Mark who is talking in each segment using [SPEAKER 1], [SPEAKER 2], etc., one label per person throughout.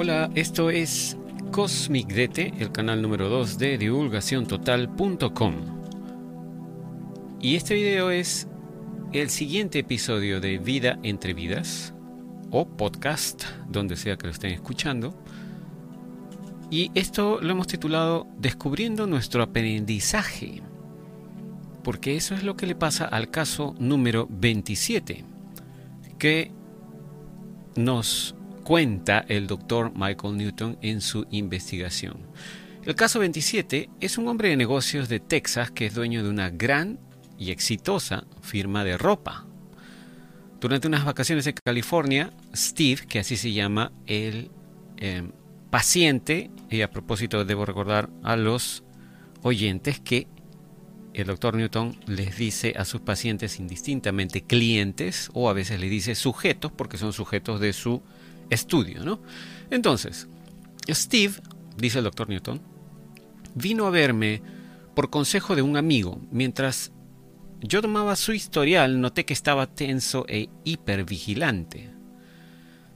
[SPEAKER 1] Hola, esto es Cosmic Dete, el canal número 2 de divulgaciontotal.com. Y este video es el siguiente episodio de Vida entre Vidas, o podcast, donde sea que lo estén escuchando. Y esto lo hemos titulado Descubriendo nuestro aprendizaje, porque eso es lo que le pasa al caso número 27, que nos cuenta el doctor Michael Newton en su investigación. El caso 27 es un hombre de negocios de Texas que es dueño de una gran y exitosa firma de ropa. Durante unas vacaciones en California, Steve, que así se llama el em, paciente, y a propósito debo recordar a los oyentes que el doctor Newton les dice a sus pacientes indistintamente clientes o a veces le dice sujetos porque son sujetos de su estudio, ¿no? Entonces, Steve, dice el doctor Newton, vino a verme por consejo de un amigo. Mientras yo tomaba su historial, noté que estaba tenso e hipervigilante.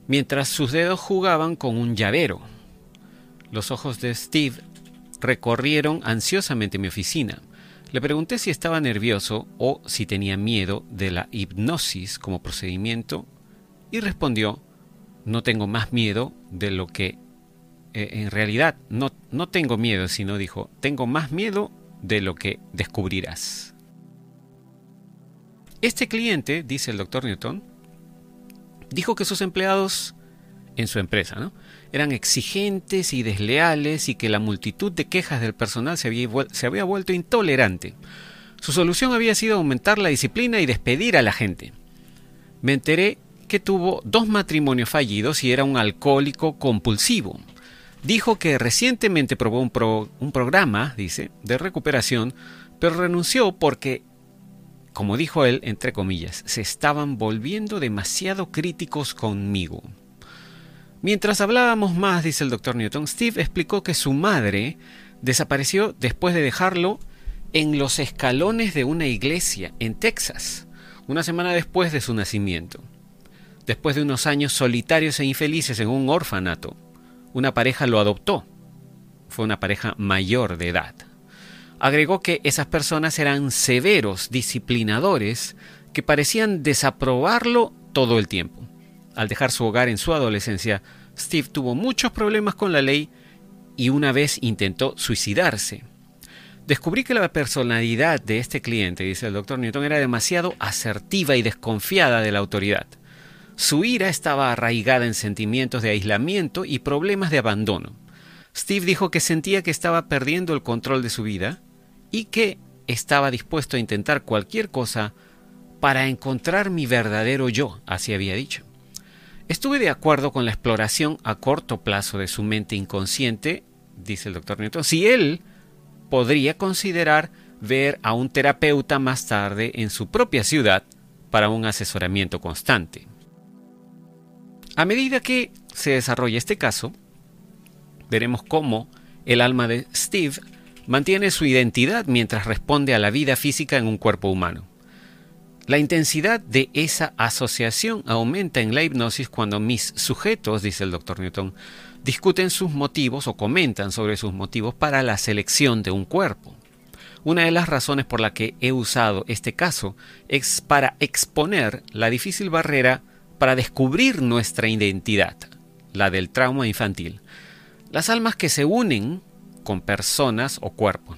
[SPEAKER 1] Mientras sus dedos jugaban con un llavero. Los ojos de Steve recorrieron ansiosamente mi oficina. Le pregunté si estaba nervioso o si tenía miedo de la hipnosis como procedimiento y respondió no tengo más miedo de lo que eh, en realidad no, no tengo miedo, sino dijo, tengo más miedo de lo que descubrirás. Este cliente, dice el doctor Newton, dijo que sus empleados en su empresa ¿no? eran exigentes y desleales y que la multitud de quejas del personal se había, se había vuelto intolerante. Su solución había sido aumentar la disciplina y despedir a la gente. Me enteré tuvo dos matrimonios fallidos y era un alcohólico compulsivo. Dijo que recientemente probó un, un programa, dice, de recuperación, pero renunció porque, como dijo él, entre comillas, se estaban volviendo demasiado críticos conmigo. Mientras hablábamos más, dice el doctor Newton, Steve explicó que su madre desapareció después de dejarlo en los escalones de una iglesia en Texas, una semana después de su nacimiento después de unos años solitarios e infelices en un orfanato, una pareja lo adoptó. Fue una pareja mayor de edad. Agregó que esas personas eran severos disciplinadores que parecían desaprobarlo todo el tiempo. Al dejar su hogar en su adolescencia, Steve tuvo muchos problemas con la ley y una vez intentó suicidarse. Descubrí que la personalidad de este cliente, dice el doctor Newton, era demasiado asertiva y desconfiada de la autoridad. Su ira estaba arraigada en sentimientos de aislamiento y problemas de abandono. Steve dijo que sentía que estaba perdiendo el control de su vida y que estaba dispuesto a intentar cualquier cosa para encontrar mi verdadero yo, así había dicho. Estuve de acuerdo con la exploración a corto plazo de su mente inconsciente, dice el doctor Newton, si él podría considerar ver a un terapeuta más tarde en su propia ciudad para un asesoramiento constante. A medida que se desarrolla este caso, veremos cómo el alma de Steve mantiene su identidad mientras responde a la vida física en un cuerpo humano. La intensidad de esa asociación aumenta en la hipnosis cuando mis sujetos, dice el doctor Newton, discuten sus motivos o comentan sobre sus motivos para la selección de un cuerpo. Una de las razones por la que he usado este caso es para exponer la difícil barrera para descubrir nuestra identidad, la del trauma infantil. Las almas que se unen con personas o cuerpos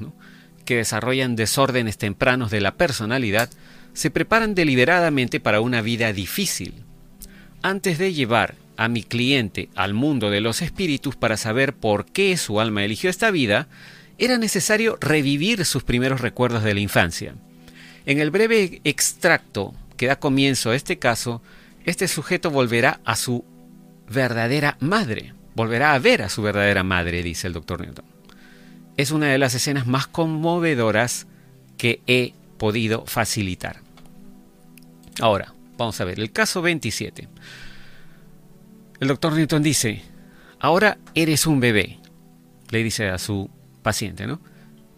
[SPEAKER 1] que desarrollan desórdenes tempranos de la personalidad se preparan deliberadamente para una vida difícil. Antes de llevar a mi cliente al mundo de los espíritus para saber por qué su alma eligió esta vida, era necesario revivir sus primeros recuerdos de la infancia. En el breve extracto que da comienzo a este caso, este sujeto volverá a su verdadera madre, volverá a ver a su verdadera madre, dice el doctor Newton. Es una de las escenas más conmovedoras que he podido facilitar. Ahora, vamos a ver, el caso 27. El doctor Newton dice, ahora eres un bebé, le dice a su paciente, ¿no?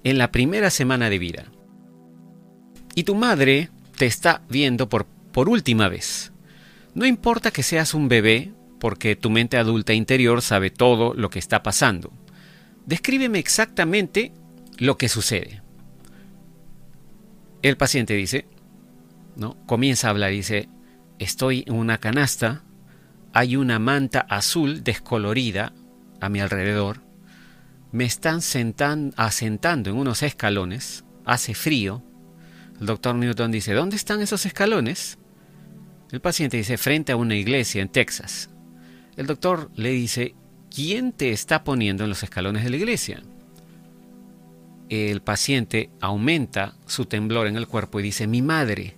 [SPEAKER 1] En la primera semana de vida. Y tu madre te está viendo por, por última vez. No importa que seas un bebé porque tu mente adulta interior sabe todo lo que está pasando. Descríbeme exactamente lo que sucede. El paciente dice, ¿no? Comienza a hablar, dice, estoy en una canasta, hay una manta azul descolorida a mi alrededor, me están asentando en unos escalones, hace frío. El doctor Newton dice, ¿dónde están esos escalones? El paciente dice, frente a una iglesia en Texas. El doctor le dice, ¿quién te está poniendo en los escalones de la iglesia? El paciente aumenta su temblor en el cuerpo y dice, mi madre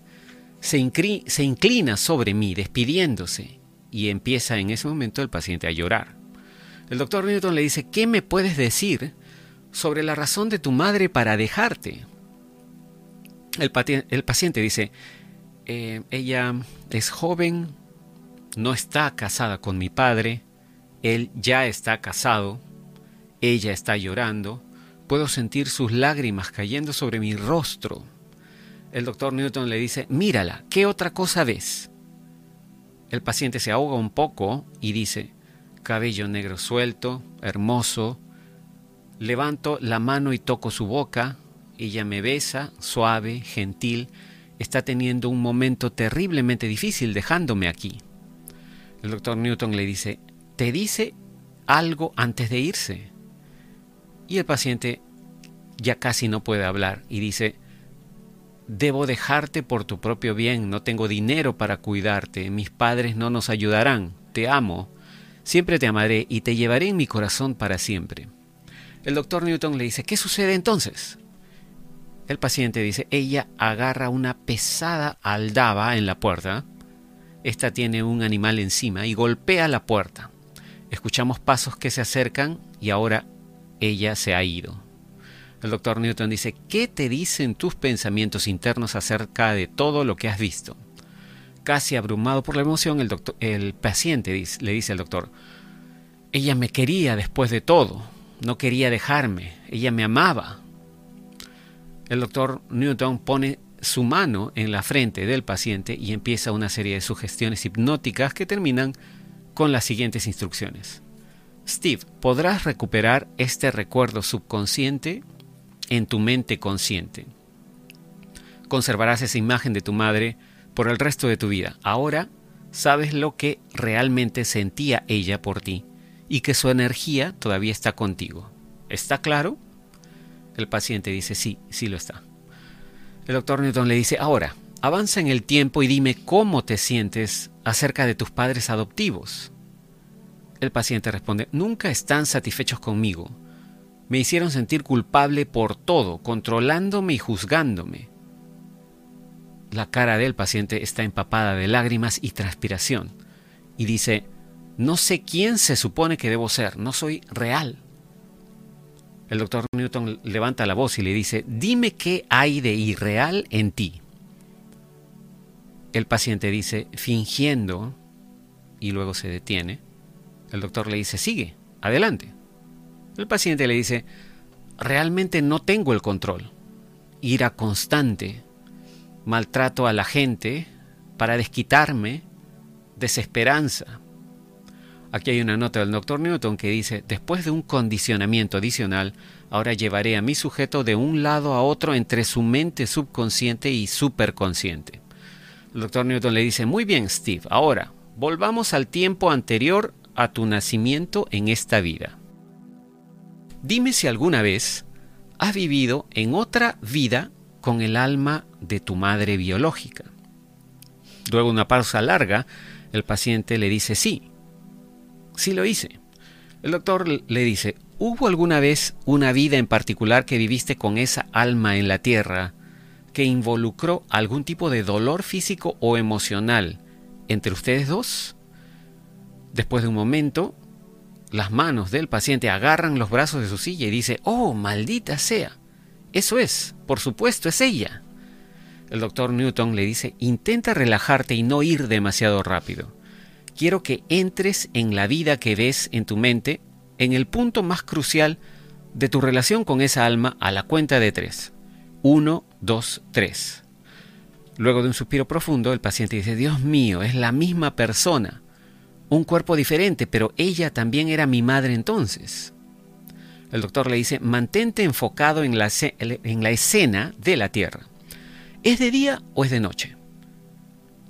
[SPEAKER 1] se, inclina sobre mí despidiéndose y empieza en ese momento el paciente a llorar. El doctor Newton le dice, ¿qué me puedes decir sobre la razón de tu madre para dejarte? El, paciente dice, eh, ella es joven, no está casada con mi padre, él ya está casado, ella está llorando, puedo sentir sus lágrimas cayendo sobre mi rostro. El doctor Newton le dice, mírala, ¿qué otra cosa ves? El paciente se ahoga un poco y dice, cabello negro suelto, hermoso. Levanto la mano y toco su boca. Ella me besa, suave, gentil. Está teniendo un momento terriblemente difícil dejándome aquí. El doctor Newton le dice, ¿te dice algo antes de irse? Y el paciente ya casi no puede hablar y dice, debo dejarte por tu propio bien, no tengo dinero para cuidarte, mis padres no nos ayudarán, te amo, Siempre te amaré y te llevaré en mi corazón para siempre. El doctor Newton le dice, ¿qué sucede entonces? El paciente dice, ella agarra una pesada aldaba en la puerta. Esta tiene un animal encima y golpea la puerta. Escuchamos pasos que se acercan y ahora ella se ha ido. El doctor Newton dice, ¿qué te dicen tus pensamientos internos acerca de todo lo que has visto? Casi abrumado por la emoción, el, paciente le dice al doctor, ella me quería después de todo, no quería dejarme, ella me amaba. El doctor Newton pone su mano en la frente del paciente y empieza una serie de sugestiones hipnóticas que terminan con las siguientes instrucciones. Steve, podrás recuperar este recuerdo subconsciente en tu mente consciente. Conservarás esa imagen de tu madre por el resto de tu vida. Ahora sabes lo que realmente sentía ella por ti y que su energía todavía está contigo. ¿Está claro? El paciente dice, sí, sí lo está. El doctor Newton le dice, ahora, avanza en el tiempo y dime cómo te sientes acerca de tus padres adoptivos. El paciente responde, nunca están satisfechos conmigo. Me hicieron sentir culpable por todo, controlándome y juzgándome. La cara del paciente está empapada de lágrimas y transpiración. Y dice, no sé quién se supone que debo ser, no soy real. El doctor Newton levanta la voz y le dice, dime qué hay de irreal en ti. El paciente dice, fingiendo, y luego se detiene. El doctor le dice, sigue, adelante. El paciente le dice, realmente no tengo el control. Ira constante, maltrato a la gente para desquitarme, desesperanza. Aquí hay una nota del doctor Newton que dice, después de un condicionamiento adicional, ahora llevaré a mi sujeto de un lado a otro entre su mente subconsciente y superconsciente. El doctor Newton le dice, muy bien Steve, ahora volvamos al tiempo anterior a tu nacimiento en esta vida. Dime si alguna vez has vivido en otra vida con el alma de tu madre biológica. Luego una pausa larga, el paciente le dice sí, sí lo hice. El doctor le dice, ¿hubo alguna vez una vida en particular que viviste con esa alma en la tierra que involucró algún tipo de dolor físico o emocional entre ustedes dos? Después de un momento, las manos del paciente agarran los brazos de su silla y dice, oh, maldita sea, eso es, por supuesto, es ella. El doctor Newton le dice, intenta relajarte y no ir demasiado rápido. Quiero que entres en la vida que ves en tu mente, en el punto más crucial de tu relación con esa alma a la cuenta de tres. Uno, dos, tres. Luego de un suspiro profundo, el paciente dice, Dios mío, es la misma persona. un cuerpo diferente, pero ella también era mi madre entonces. El doctor le dice, mantente enfocado en la, en la escena de la Tierra. ¿Es de día o es de noche?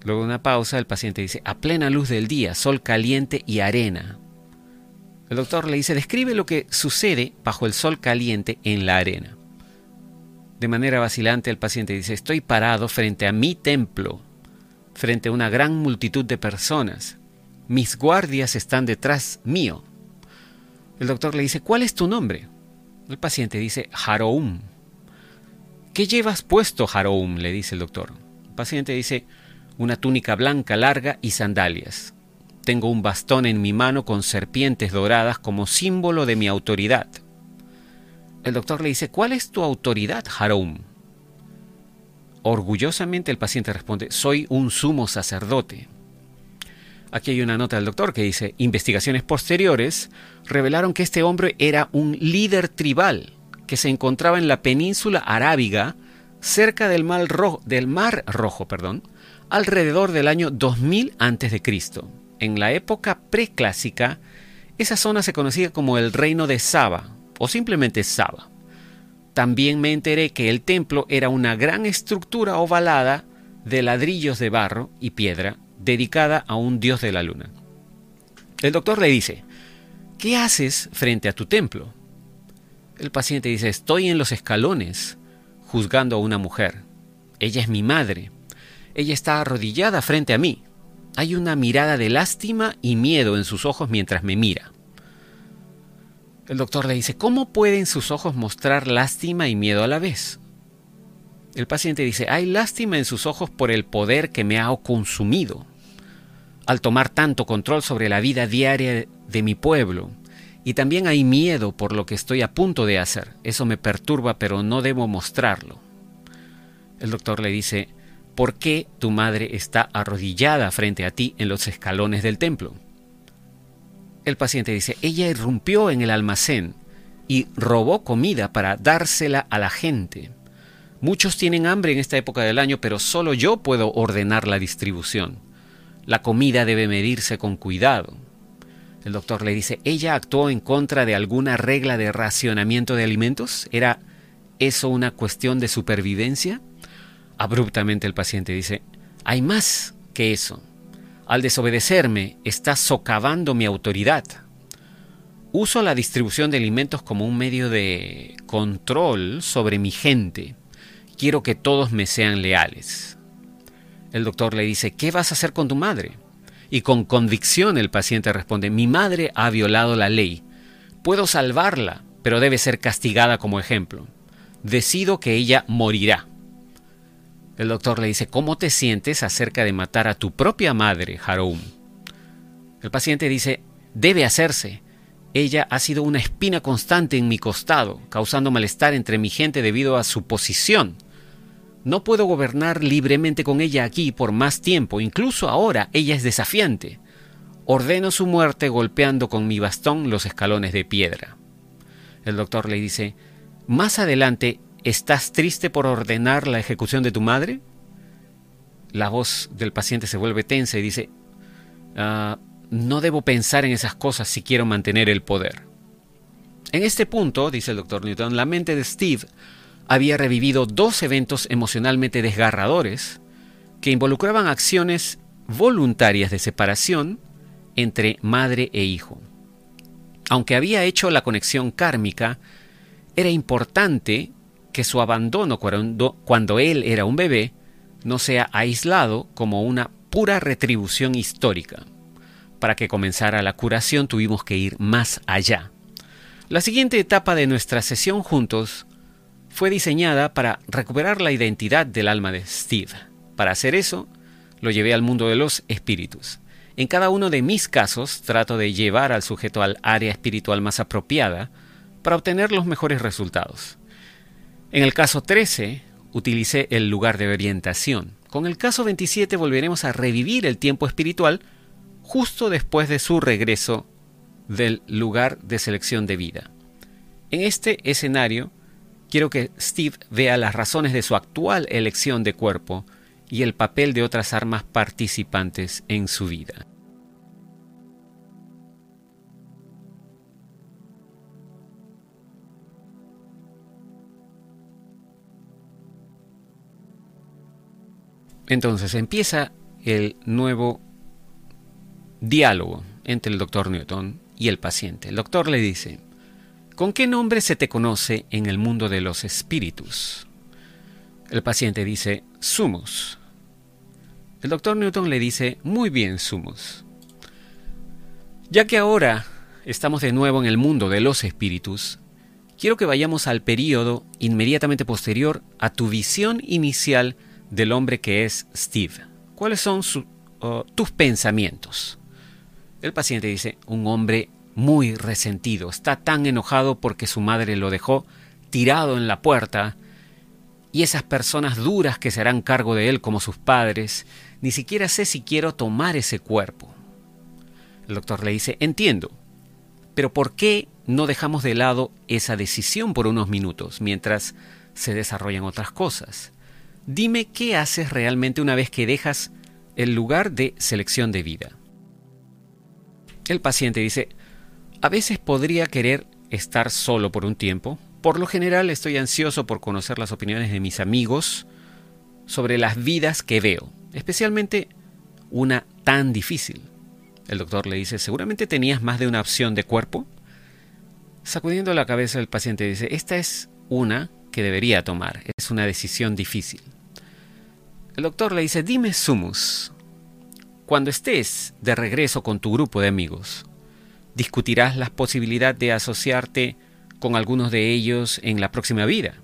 [SPEAKER 1] Luego de una pausa, el paciente dice, a plena luz del día, sol caliente y arena. El doctor le dice, describe lo que sucede bajo el sol caliente en la arena. De manera vacilante, el paciente dice, estoy parado frente a mi templo, frente a una gran multitud de personas. Mis guardias están detrás mío. El doctor le dice, ¿cuál es tu nombre? El paciente dice, Haroum. ¿Qué llevas puesto, Haroum? le dice el doctor. El paciente dice, una túnica blanca larga y sandalias. Tengo un bastón en mi mano con serpientes doradas como símbolo de mi autoridad. El doctor le dice, ¿cuál es tu autoridad, Haroum? Orgullosamente el paciente responde, soy un sumo sacerdote. Aquí hay una nota del doctor que dice, investigaciones posteriores revelaron que este hombre era un líder tribal que se encontraba en la península arábiga cerca del mar, rojo, del mar Rojo, perdón, alrededor del año 2000 a.C. En la época preclásica, esa zona se conocía como el reino de Saba o simplemente Saba. También me enteré que el templo era una gran estructura ovalada de ladrillos de barro y piedra dedicada a un dios de la luna. El doctor le dice, ¿qué haces frente a tu templo? El paciente dice, estoy en los escalones juzgando a una mujer. Ella es mi madre. Ella está arrodillada frente a mí. Hay una mirada de lástima y miedo en sus ojos mientras me mira. El doctor le dice, ¿cómo pueden sus ojos mostrar lástima y miedo a la vez? El paciente dice, hay lástima en sus ojos por el poder que me ha consumido. Al tomar tanto control sobre la vida diaria de mi pueblo, y también hay miedo por lo que estoy a punto de hacer. Eso me perturba, pero no debo mostrarlo. El doctor le dice, ¿por qué tu madre está arrodillada frente a ti en los escalones del templo? El paciente dice, ella irrumpió en el almacén y robó comida para dársela a la gente. Muchos tienen hambre en esta época del año, pero solo yo puedo ordenar la distribución. La comida debe medirse con cuidado. El doctor le dice, ¿ella actuó en contra de alguna regla de racionamiento de alimentos? ¿Era eso una cuestión de supervivencia? Abruptamente el paciente dice, hay más que eso. Al desobedecerme, está socavando mi autoridad. Uso la distribución de alimentos como un medio de control sobre mi gente. Quiero que todos me sean leales. El doctor le dice, ¿qué vas a hacer con tu madre? Y con convicción el paciente responde, mi madre ha violado la ley. Puedo salvarla, pero debe ser castigada como ejemplo. Decido que ella morirá. El doctor le dice, ¿cómo te sientes acerca de matar a tu propia madre, Haroum? El paciente dice, debe hacerse. Ella ha sido una espina constante en mi costado, causando malestar entre mi gente debido a su posición. No puedo gobernar libremente con ella aquí por más tiempo, incluso ahora ella es desafiante. Ordeno su muerte golpeando con mi bastón los escalones de piedra. El doctor le dice, más adelante ¿Estás triste por ordenar la ejecución de tu madre? La voz del paciente se vuelve tensa y dice, ah, no debo pensar en esas cosas si quiero mantener el poder. En este punto, dice el doctor Newton, la mente de Steve había revivido dos eventos emocionalmente desgarradores que involucraban acciones voluntarias de separación entre madre e hijo. Aunque había hecho la conexión kármica, era importante que su abandono cuando, él era un bebé no sea aislado como una pura retribución histórica. Para que comenzara la curación tuvimos que ir más allá. La siguiente etapa de nuestra sesión juntos fue diseñada para recuperar la identidad del alma de Steve. Para hacer eso, lo llevé al mundo de los espíritus. En cada uno de mis casos trato de llevar al sujeto al área espiritual más apropiada para obtener los mejores resultados. En el caso 13, utilicé el lugar de orientación. Con el caso 27 volveremos a revivir el tiempo espiritual justo después de su regreso del lugar de selección de vida. En este escenario, quiero que Steve vea las razones de su actual elección de cuerpo y el papel de otras armas participantes en su vida. Entonces empieza el nuevo diálogo entre el doctor Newton y el paciente. El doctor le dice, ¿con qué nombre se te conoce en el mundo de los espíritus? El paciente dice, Sumus. El doctor Newton le dice, muy bien, Sumus. Ya que ahora estamos de nuevo en el mundo de los espíritus, quiero que vayamos al periodo inmediatamente posterior a tu visión inicial del hombre que es Steve. ¿Cuáles son tus pensamientos? El paciente dice, un hombre muy resentido, está tan enojado porque su madre lo dejó tirado en la puerta y esas personas duras que se harán cargo de él como sus padres, ni siquiera sé si quiero tomar ese cuerpo. El doctor le dice, entiendo, pero ¿por qué no dejamos de lado esa decisión por unos minutos mientras se desarrollan otras cosas? Dime qué haces realmente una vez que dejas el lugar de selección de vida. El paciente dice, a veces podría querer estar solo por un tiempo. Por lo general estoy ansioso por conocer las opiniones de mis amigos sobre las vidas que veo, especialmente una tan difícil. El doctor le dice, seguramente tenías más de una opción de cuerpo. Sacudiendo la cabeza el paciente dice, esta es una que debería tomar, es una decisión difícil. El doctor le dice, dime Sumus, cuando estés de regreso con tu grupo de amigos, discutirás la posibilidad de asociarte con algunos de ellos en la próxima vida.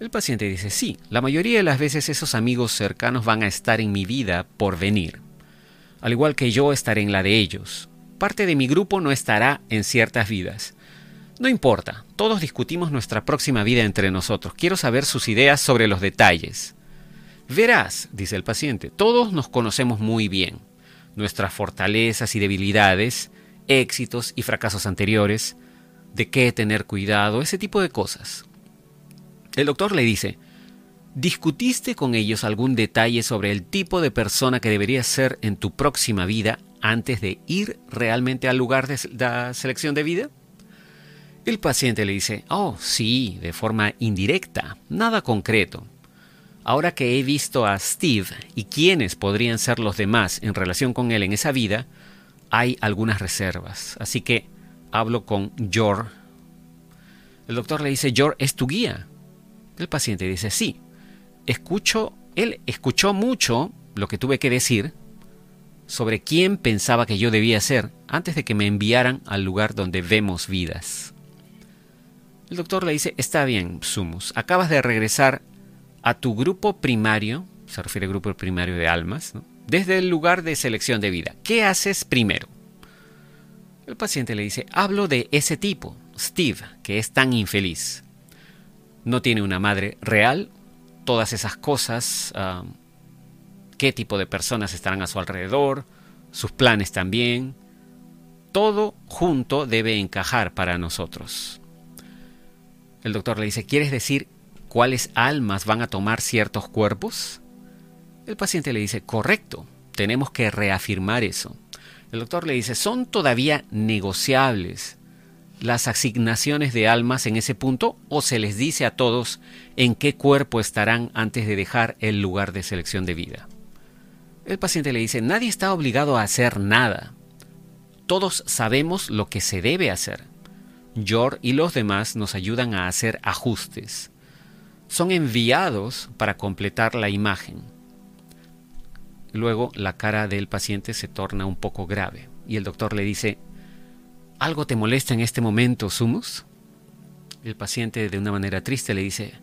[SPEAKER 1] El paciente dice, sí, la mayoría de las veces esos amigos cercanos van a estar en mi vida por venir, al igual que yo estaré en la de ellos. Parte de mi grupo no estará en ciertas vidas. No importa, todos discutimos nuestra próxima vida entre nosotros. Quiero saber sus ideas sobre los detalles. Verás, dice el paciente, todos nos conocemos muy bien, nuestras fortalezas y debilidades, éxitos y fracasos anteriores, de qué tener cuidado, ese tipo de cosas. El doctor le dice, ¿discutiste con ellos algún detalle sobre el tipo de persona que deberías ser en tu próxima vida antes de ir realmente al lugar de la selección de vida? El paciente le dice, oh, sí, de forma indirecta, nada concreto. Ahora que he visto a Steve y quiénes podrían ser los demás en relación con él en esa vida, hay algunas reservas. Así que hablo con Jor. El doctor le dice, Jor es tu guía. El paciente dice, sí. Escucho, él escuchó mucho lo que tuve que decir sobre quién pensaba que yo debía ser antes de que me enviaran al lugar donde vemos vidas. El doctor le dice, está bien, Sumus, acabas de regresar a tu grupo primario, se refiere al grupo primario de almas, desde el lugar de selección de vida. ¿Qué haces primero? El paciente le dice, hablo de ese tipo, Steve, que es tan infeliz. No tiene una madre real, todas esas cosas, qué tipo de personas estarán a su alrededor, sus planes también, todo junto debe encajar para nosotros. El doctor le dice, ¿quieres decir cuáles almas van a tomar ciertos cuerpos? El paciente le dice, correcto, tenemos que reafirmar eso. El doctor le dice, son todavía negociables las asignaciones de almas en ese punto o se les dice a todos en qué cuerpo estarán antes de dejar el lugar de selección de vida. El paciente le dice, nadie está obligado a hacer nada. Todos sabemos lo que se debe hacer. Yor y los demás nos ayudan a hacer ajustes son enviados para completar la imagen. Luego la cara del paciente se torna un poco grave y el doctor le dice, ¿algo te molesta en este momento, Sumus? El paciente de una manera triste le dice,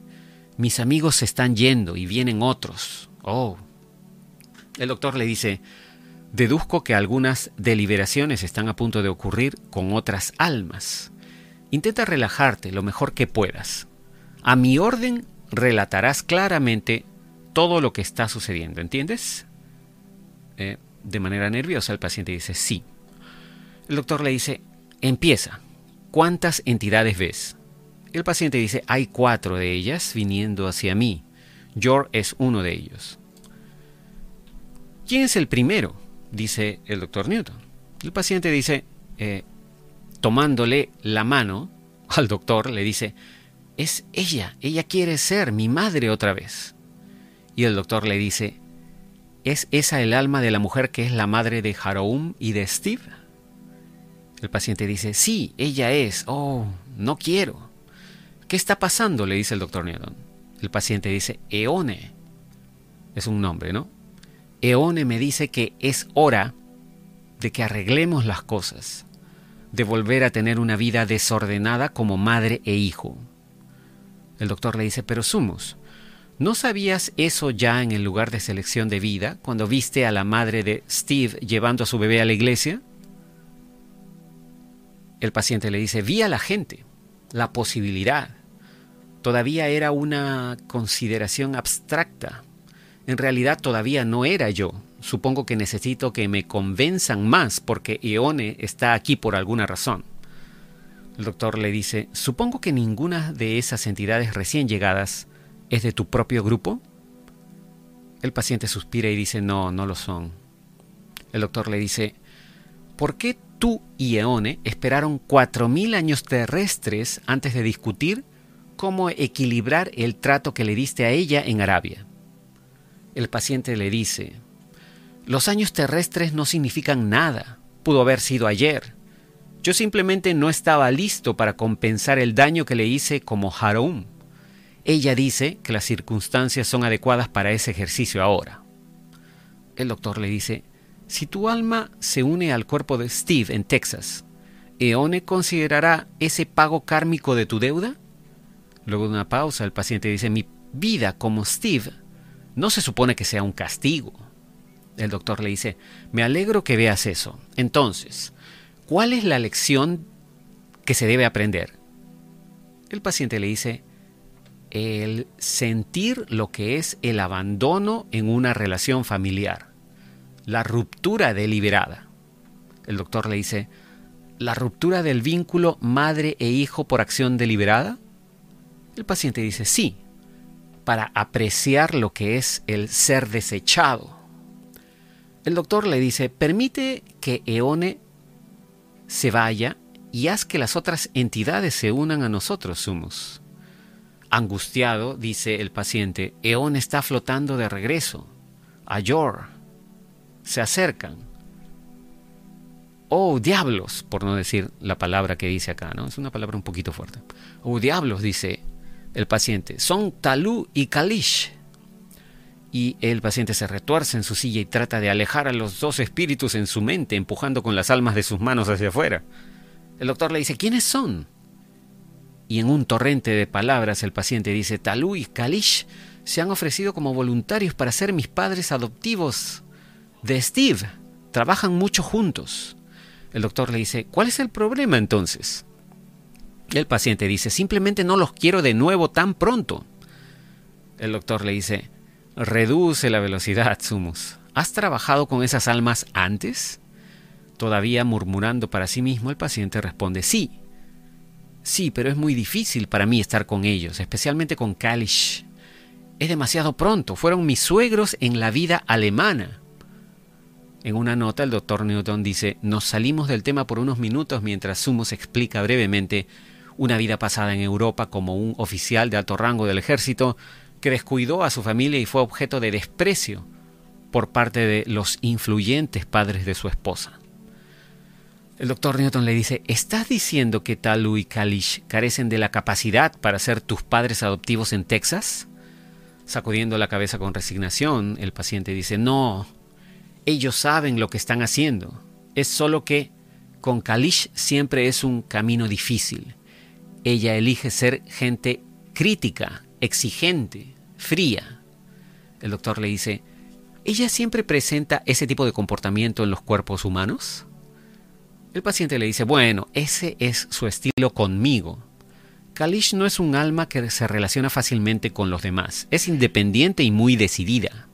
[SPEAKER 1] mis amigos se están yendo y vienen otros. Oh. El doctor le dice, deduzco que algunas deliberaciones están a punto de ocurrir con otras almas. Intenta relajarte lo mejor que puedas. A mi orden relatarás claramente todo lo que está sucediendo, ¿entiendes? Eh, de manera nerviosa el paciente dice, sí. El doctor le dice, empieza. ¿Cuántas entidades ves? El paciente dice, hay cuatro de ellas viniendo hacia mí. George es uno de ellos. ¿Quién es el primero? Dice el doctor Newton. El paciente dice, eh, tomándole la mano al doctor, le dice, es ella, ella quiere ser mi madre otra vez. Y el doctor le dice, ¿es esa el alma de la mujer que es la madre de Haroum y de Steve? El paciente dice, sí, ella es. Oh, no quiero. ¿Qué está pasando? le dice el doctor Newton. El paciente dice, Eone. Es un nombre, ¿no? Eone me dice que es hora de que arreglemos las cosas, de volver a tener una vida desordenada como madre e hijo. El doctor le dice, pero Sumus, ¿no sabías eso ya en el lugar de selección de vida cuando viste a la madre de Steve llevando a su bebé a la iglesia? El paciente le dice, vi a la gente, la posibilidad. Todavía era una consideración abstracta. En realidad todavía no era yo. Supongo que necesito que me convenzan más porque Ione está aquí por alguna razón. El doctor le dice, supongo que ninguna de esas entidades recién llegadas es de tu propio grupo. El paciente suspira y dice, no, no lo son. El doctor le dice, ¿por qué tú y Eone esperaron cuatro mil años terrestres antes de discutir cómo equilibrar el trato que le diste a ella en Arabia? El paciente le dice, los años terrestres no significan nada, pudo haber sido ayer. Yo simplemente no estaba listo para compensar el daño que le hice como Haroun. Ella dice que las circunstancias son adecuadas para ese ejercicio ahora. El doctor le dice, si tu alma se une al cuerpo de Steve en Texas, ¿Eone considerará ese pago kármico de tu deuda? Luego de una pausa, el paciente dice, mi vida como Steve no se supone que sea un castigo. El doctor le dice, me alegro que veas eso. Entonces, ¿Cuál es la lección que se debe aprender? El paciente le dice, el sentir lo que es el abandono en una relación familiar, la ruptura deliberada. El doctor le dice, ¿la ruptura del vínculo madre e hijo por acción deliberada? El paciente dice, sí, para apreciar lo que es el ser desechado. El doctor le dice, permite que Eone se vaya y haz que las otras entidades se unan a nosotros, Sumus. Angustiado, dice el paciente, Eón está flotando de regreso. Ayor. Se acercan. Oh, diablos, por no decir la palabra que dice acá, ¿no? Es una palabra un poquito fuerte. Oh, diablos, dice el paciente. Son Talú y Kalish. Y el paciente se retuerce en su silla y trata de alejar a los dos espíritus en su mente, empujando con las almas de sus manos hacia afuera. El doctor le dice, ¿quiénes son? Y en un torrente de palabras el paciente dice, Talú y Kalish se han ofrecido como voluntarios para ser mis padres adoptivos de Steve. Trabajan mucho juntos. El doctor le dice, ¿cuál es el problema entonces? El paciente dice, simplemente no los quiero de nuevo tan pronto. El doctor le dice, Reduce la velocidad, Sumus. ¿Has trabajado con esas almas antes? Todavía murmurando para sí mismo, el paciente responde sí. Sí, pero es muy difícil para mí estar con ellos, especialmente con Kalish. Es demasiado pronto, fueron mis suegros en la vida alemana. En una nota el doctor Newton dice, nos salimos del tema por unos minutos mientras Sumus explica brevemente una vida pasada en Europa como un oficial de alto rango del ejército que descuidó a su familia y fue objeto de desprecio por parte de los influyentes padres de su esposa. El doctor Newton le dice, ¿estás diciendo que Talu y Kalish carecen de la capacidad para ser tus padres adoptivos en Texas? Sacudiendo la cabeza con resignación, el paciente dice, no, ellos saben lo que están haciendo. Es solo que con Kalish siempre es un camino difícil. Ella elige ser gente crítica, exigente, fría. El doctor le dice, ¿ella siempre presenta ese tipo de comportamiento en los cuerpos humanos? El paciente le dice, bueno, ese es su estilo conmigo. Kalish no es un alma que se relaciona fácilmente con los demás, es independiente y muy decidida.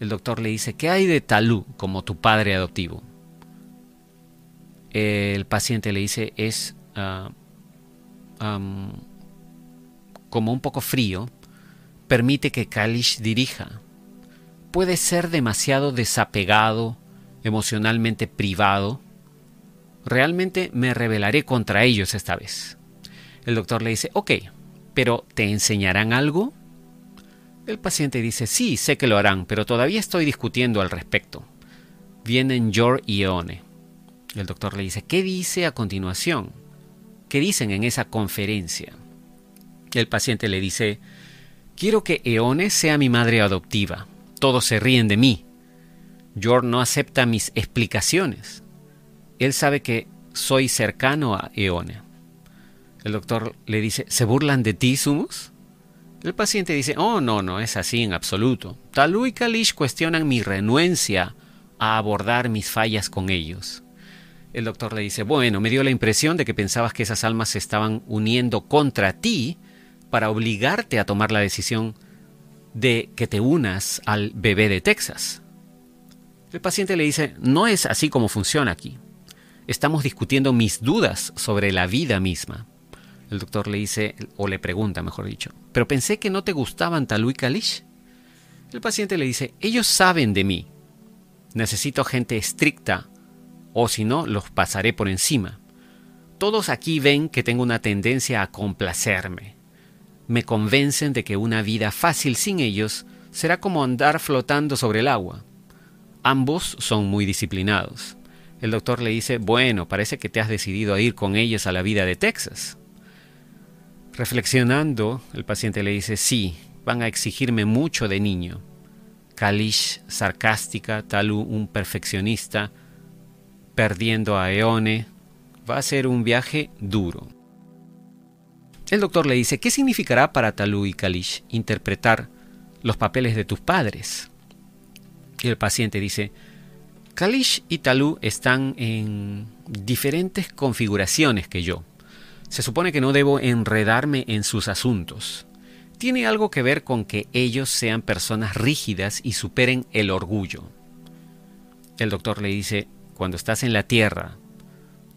[SPEAKER 1] El doctor le dice, ¿qué hay de Talú como tu padre adoptivo? El paciente le dice, es ah, como un poco frío, permite que Kalish dirija. Puede ser demasiado desapegado, emocionalmente privado. Realmente me rebelaré contra ellos esta vez. El doctor le dice, ok, pero ¿te enseñarán algo? El paciente dice, sí, sé que lo harán, pero todavía estoy discutiendo al respecto. Vienen Jor y Eone. El doctor le dice, ¿qué dice a continuación? ¿Qué dicen en esa conferencia? El paciente le dice, quiero que Eone sea mi madre adoptiva. Todos se ríen de mí. Jor no acepta mis explicaciones. Él sabe que soy cercano a Eone. El doctor le dice, ¿se burlan de ti, Sumus? El paciente dice, oh, no, no es así en absoluto. Talú y Kalish cuestionan mi renuencia a abordar mis fallas con ellos. El doctor le dice, bueno, me dio la impresión de que pensabas que esas almas se estaban uniendo contra ti para obligarte a tomar la decisión de que te unas al bebé de Texas. El paciente le dice, no es así como funciona aquí. Estamos discutiendo mis dudas sobre la vida misma. El doctor le dice, o le pregunta, mejor dicho, pero pensé que no te gustaban Talú y Kalish. El paciente le dice, ellos saben de mí. Necesito gente estricta, o si no, los pasaré por encima. Todos aquí ven que tengo una tendencia a complacerme. Me convencen de que una vida fácil sin ellos será como andar flotando sobre el agua. Ambos son muy disciplinados. El doctor le dice, bueno, parece que te has decidido a ir con ellos a la vida de Texas. Reflexionando, el paciente le dice, sí, van a exigirme mucho de niño. Kalish, sarcástica, Talu, un perfeccionista, perdiendo a Eone, va a ser un viaje duro. El doctor le dice, ¿qué significará para Talu y Kalish interpretar los papeles de tus padres? Y el paciente dice, Kalish y Talu están en diferentes configuraciones que yo. Se supone que no debo enredarme en sus asuntos. Tiene algo que ver con que ellos sean personas rígidas y superen el orgullo. El doctor le dice, cuando estás en la tierra,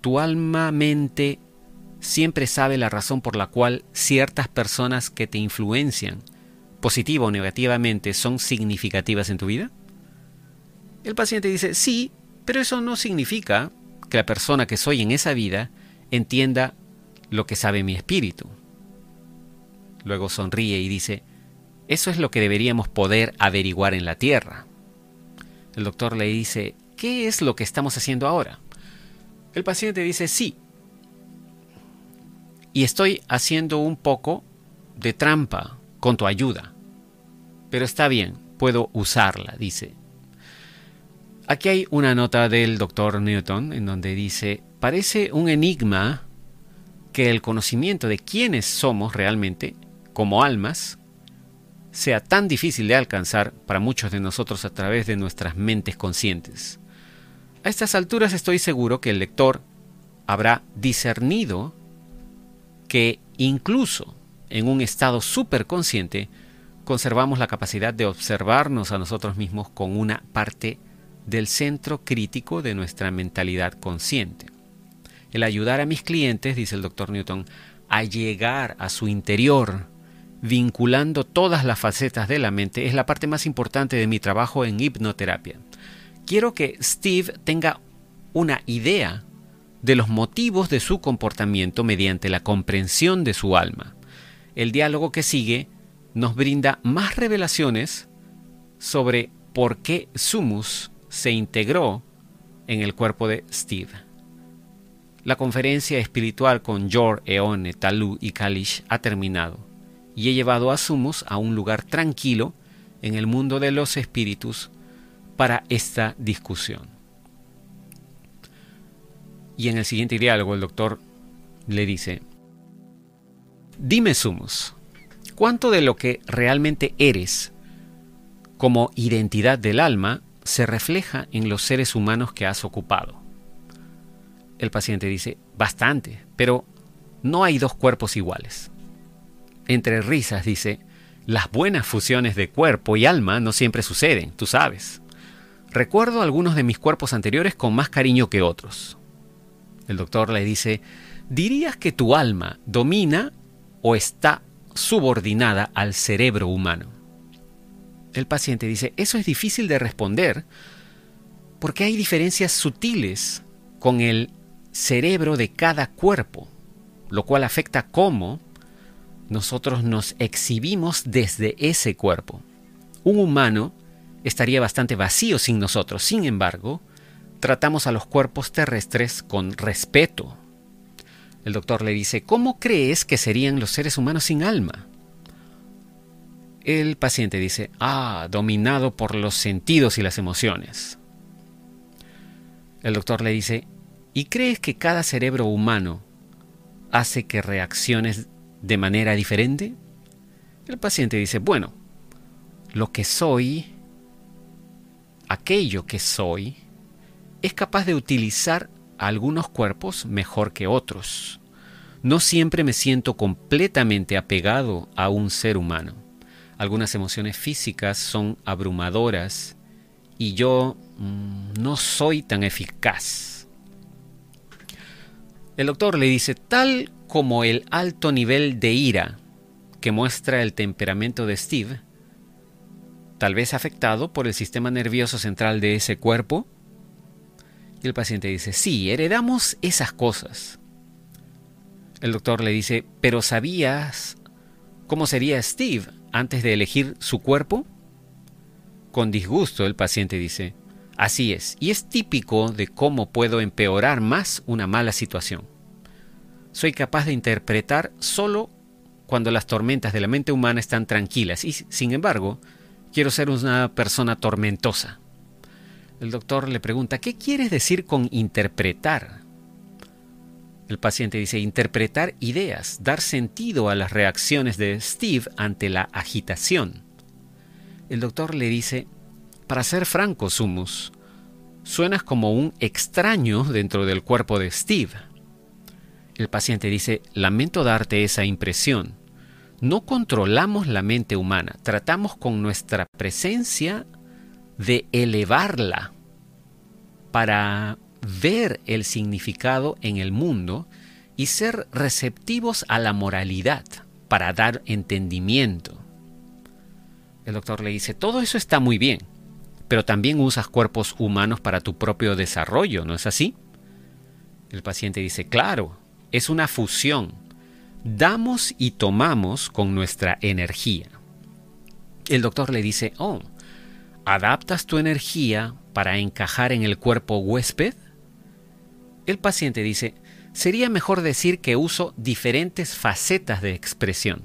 [SPEAKER 1] tu alma mente siempre sabe la razón por la cual ciertas personas que te influencian, positiva o negativamente, son significativas en tu vida? El paciente dice, sí, pero eso no significa que la persona que soy en esa vida entienda lo que sabe mi espíritu. Luego sonríe y dice, eso es lo que deberíamos poder averiguar en la Tierra. El doctor le dice, ¿qué es lo que estamos haciendo ahora? El paciente dice, sí. Y estoy haciendo un poco de trampa con tu ayuda. Pero está bien, puedo usarla, dice. Aquí hay una nota del doctor Newton en donde dice, parece un enigma que el conocimiento de quiénes somos realmente, como almas, sea tan difícil de alcanzar para muchos de nosotros a través de nuestras mentes conscientes. A estas alturas estoy seguro que el lector habrá discernido que incluso en un estado superconsciente conservamos la capacidad de observarnos a nosotros mismos con una parte del centro crítico de nuestra mentalidad consciente. El ayudar a mis clientes, dice el doctor Newton, a llegar a su interior, vinculando todas las facetas de la mente, es la parte más importante de mi trabajo en hipnoterapia. Quiero que Steve tenga una idea de los motivos de su comportamiento mediante la comprensión de su alma. El diálogo que sigue nos brinda más revelaciones sobre por qué Sumus se integró en el cuerpo de Steve. La conferencia espiritual con Jor, Eone, Talú y Kalish ha terminado y he llevado a Sumus a un lugar tranquilo en el mundo de los espíritus para esta discusión. Y en el siguiente diálogo el doctor le dice, Dime Sumus, ¿cuánto de lo que realmente eres como identidad del alma se refleja en los seres humanos que has ocupado? El paciente dice, bastante, pero no hay dos cuerpos iguales. Entre risas dice, las buenas fusiones de cuerpo y alma no siempre suceden, tú sabes. Recuerdo algunos de mis cuerpos anteriores con más cariño que otros. El doctor le dice, ¿dirías que tu alma domina o está subordinada al cerebro humano? El paciente dice, eso es difícil de responder porque hay diferencias sutiles con el cerebro de cada cuerpo, lo cual afecta cómo nosotros nos exhibimos desde ese cuerpo. Un humano estaría bastante vacío sin nosotros. Sin embargo, tratamos a los cuerpos terrestres con respeto. El doctor le dice, ¿cómo crees que serían los seres humanos sin alma? El paciente dice, ah, dominado por los sentidos y las emociones. El doctor le dice, ¿y crees que cada cerebro humano hace que reacciones de manera diferente? El paciente dice, bueno, lo que soy, aquello que soy, es capaz de utilizar algunos cuerpos mejor que otros. No siempre me siento completamente apegado a un ser humano. Algunas emociones físicas son abrumadoras y yo mm, no soy tan eficaz. El doctor le dice, tal como el alto nivel de ira que muestra el temperamento de Steve, tal vez afectado por el sistema nervioso central de ese cuerpo, y el paciente dice, sí, heredamos esas cosas. El doctor le dice, pero ¿sabías cómo sería Steve antes de elegir su cuerpo? Con disgusto el paciente dice, así es, y es típico de cómo puedo empeorar más una mala situación. Soy capaz de interpretar solo cuando las tormentas de la mente humana están tranquilas y, sin embargo, quiero ser una persona tormentosa. El doctor le pregunta, ¿qué quieres decir con interpretar? El paciente dice, interpretar ideas, dar sentido a las reacciones de Steve ante la agitación. El doctor le dice, para ser franco, Sumus, suenas como un extraño dentro del cuerpo de Steve. El paciente dice, lamento darte esa impresión. No controlamos la mente humana, tratamos con nuestra presencia de elevarla para ver el significado en el mundo y ser receptivos a la moralidad, para dar entendimiento. El doctor le dice, todo eso está muy bien, pero también usas cuerpos humanos para tu propio desarrollo, ¿no es así? El paciente dice, claro, es una fusión. Damos y tomamos con nuestra energía. El doctor le dice, oh, ¿Adaptas tu energía para encajar en el cuerpo huésped? El paciente dice, sería mejor decir que uso diferentes facetas de expresión,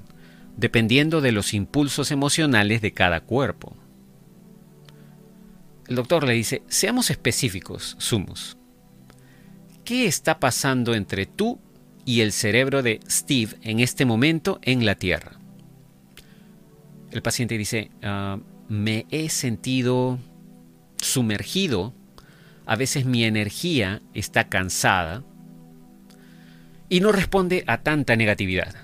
[SPEAKER 1] dependiendo de los impulsos emocionales de cada cuerpo. El doctor le dice, seamos específicos, Sumus. ¿Qué está pasando entre tú y el cerebro de Steve en este momento en la Tierra? El paciente dice, ah, me he sentido sumergido, a veces mi energía está cansada y no responde a tanta negatividad.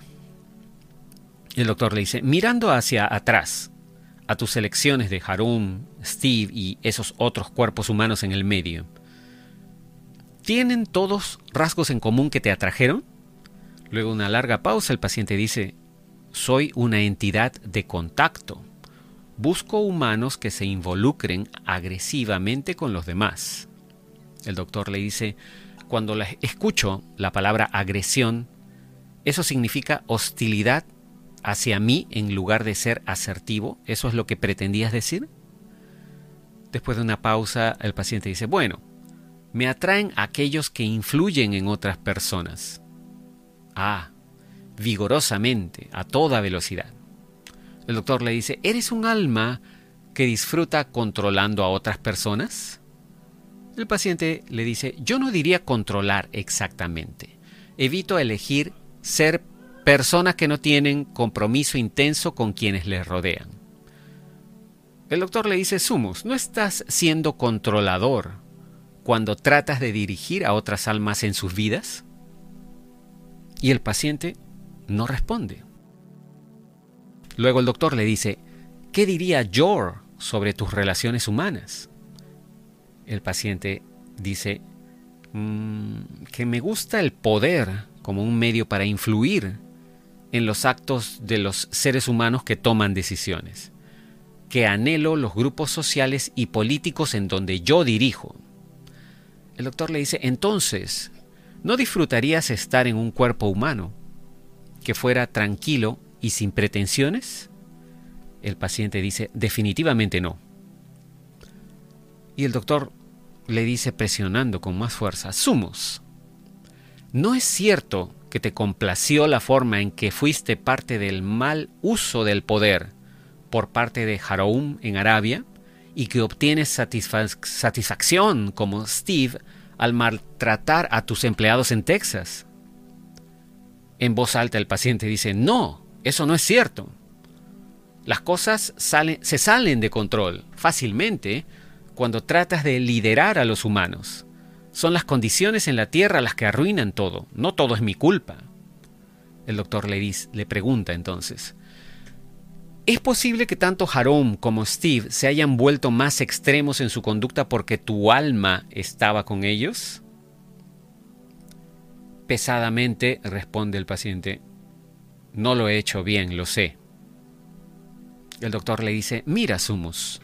[SPEAKER 1] El doctor le dice, mirando hacia atrás, a tus elecciones de Harun, Steve y esos otros cuerpos humanos en el medio, ¿tienen todos rasgos en común que te atrajeron? Luego una larga pausa, el paciente dice, soy una entidad de contacto Busco humanos que se involucren agresivamente con los demás. El doctor le dice, cuando escucho la palabra agresión, eso significa hostilidad hacia mí en lugar de ser asertivo. ¿Eso es lo que pretendías decir? Después de una pausa, el paciente dice, bueno, me atraen aquellos que influyen en otras personas. Ah, vigorosamente, a toda velocidad. El doctor le dice, ¿eres un alma que disfruta controlando a otras personas? El paciente le dice, yo no diría controlar exactamente. Evito elegir ser personas que no tienen compromiso intenso con quienes les rodean. El doctor le dice, Sumus, ¿no estás siendo controlador cuando tratas de dirigir a otras almas en sus vidas? Y el paciente no responde. Luego el doctor le dice, ¿qué diría Jor sobre tus relaciones humanas? El paciente dice, mm, que me gusta el poder como un medio para influir en los actos de los seres humanos que toman decisiones, que anhelo los grupos sociales y políticos en donde yo dirijo. El doctor le dice, entonces, ¿no disfrutarías estar en un cuerpo humano que fuera tranquilo y sin pretensiones? El paciente dice, definitivamente no. Y el doctor le dice presionando con más fuerza, Sumos, ¿no es cierto que te complació la forma en que fuiste parte del mal uso del poder por parte de Haroum en Arabia y que obtienes satisfacción como Steve al maltratar a tus empleados en Texas? En voz alta el paciente dice, no, eso no es cierto. Las cosas se salen de control fácilmente cuando tratas de liderar a los humanos. Son las condiciones en la Tierra las que arruinan todo, no todo es mi culpa. El doctor le, le pregunta entonces, ¿es posible que tanto Jerome como Steve se hayan vuelto más extremos en su conducta porque tu alma estaba con ellos? Pesadamente responde el paciente, no lo he hecho bien, lo sé. El doctor le dice, mira, Sumus,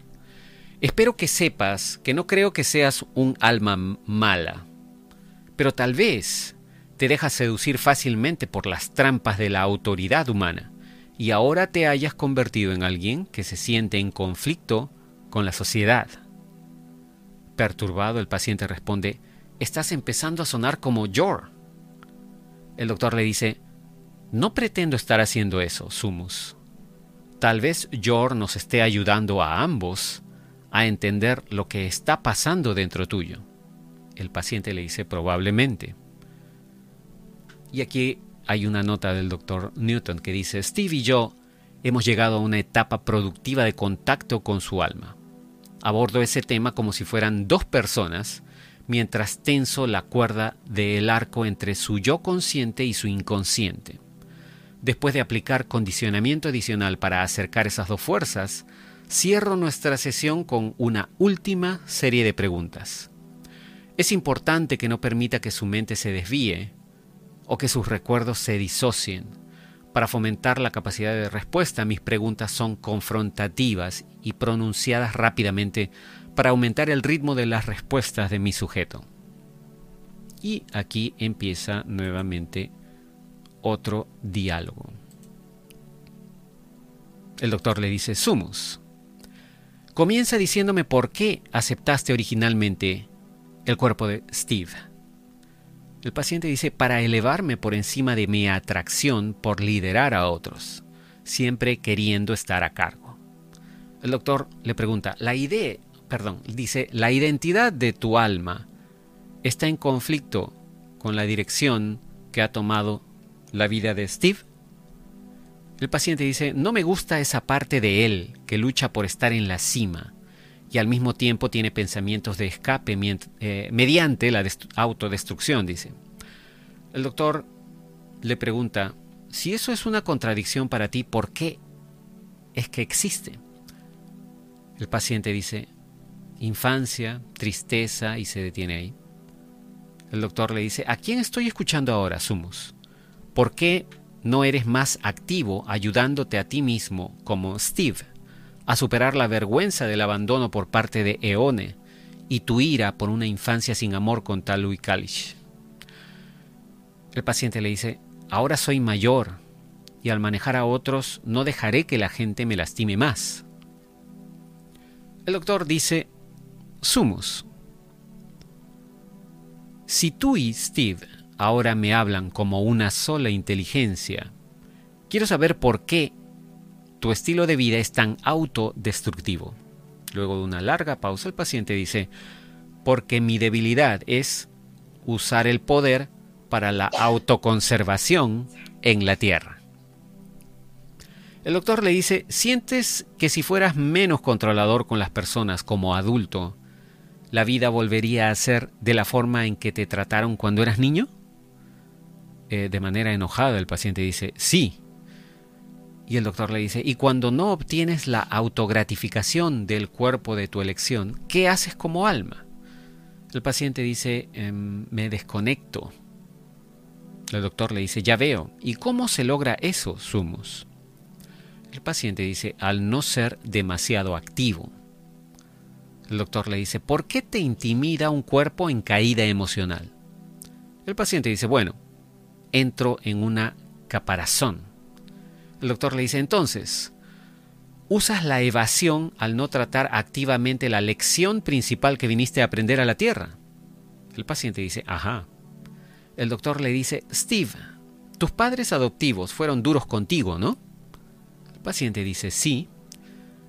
[SPEAKER 1] Espero que sepas que no creo que seas un alma mala, pero tal vez te dejas seducir fácilmente por las trampas de la autoridad humana y ahora te hayas convertido en alguien que se siente en conflicto con la sociedad. Perturbado, el paciente responde, estás empezando a sonar como Jor. El doctor le dice, no pretendo estar haciendo eso, Sumus. Tal vez Jor nos esté ayudando a ambos a entender lo que está pasando dentro tuyo. El paciente le dice probablemente. Y aquí hay una nota del doctor Newton que dice, Steve y yo hemos llegado a una etapa productiva de contacto con su alma. Abordo ese tema como si fueran dos personas, mientras tenso la cuerda del arco entre su yo consciente y su inconsciente. Después de aplicar condicionamiento adicional para acercar esas dos fuerzas, cierro nuestra sesión con una última serie de preguntas. Es importante que no permita que su mente se desvíe o que sus recuerdos se disocien. Para fomentar la capacidad de respuesta, mis preguntas son confrontativas y pronunciadas rápidamente para aumentar el ritmo de las respuestas de mi sujeto. Y aquí empieza nuevamente otro diálogo. El doctor le dice, Sumus, comienza diciéndome por qué aceptaste originalmente el cuerpo de Steve. El paciente dice, para elevarme por encima de mi atracción por liderar a otros, siempre queriendo estar a cargo. El doctor le pregunta, la idea, perdón, dice, la identidad de tu alma está en conflicto con la dirección que ha tomado la vida de Steve. El paciente dice, no me gusta esa parte de él que lucha por estar en la cima y al mismo tiempo tiene pensamientos de escape eh, mediante la autodestrucción, dice. El doctor le pregunta, si eso es una contradicción para ti, ¿por qué es que existe? El paciente dice, infancia, tristeza y se detiene ahí. El doctor le dice, ¿a quién estoy escuchando ahora, Sumus? ¿Por qué no eres más activo ayudándote a ti mismo como Steve a superar la vergüenza del abandono por parte de Eone y tu ira por una infancia sin amor con Talui Kalish. El paciente le dice, ahora soy mayor y al manejar a otros no dejaré que la gente me lastime más. El doctor dice, Sumus, si tú y Steve ahora me hablan como una sola inteligencia. Quiero saber por qué tu estilo de vida es tan autodestructivo. Luego de una larga pausa, el paciente dice, porque mi debilidad es usar el poder para la autoconservación en la Tierra. El doctor le dice, ¿sientes que si fueras menos controlador con las personas como adulto, la vida volvería a ser de la forma en que te trataron cuando eras niño? Eh, de manera enojada el paciente dice, sí. Y el doctor le dice, y cuando no obtienes la autogratificación del cuerpo de tu elección, ¿qué haces como alma? El paciente dice, em, me desconecto. El doctor le dice, ya veo. ¿Y cómo se logra eso, Sumus? El paciente dice, al no ser demasiado activo. El doctor le dice, ¿por qué te intimida un cuerpo en caída emocional? El paciente dice, bueno, entro en una caparazón. El doctor le dice, entonces, usas la evasión al no tratar activamente la lección principal que viniste a aprender a la Tierra. El paciente dice, ajá. El doctor le dice, Steve, tus padres adoptivos fueron duros contigo, ¿no? El paciente dice, sí.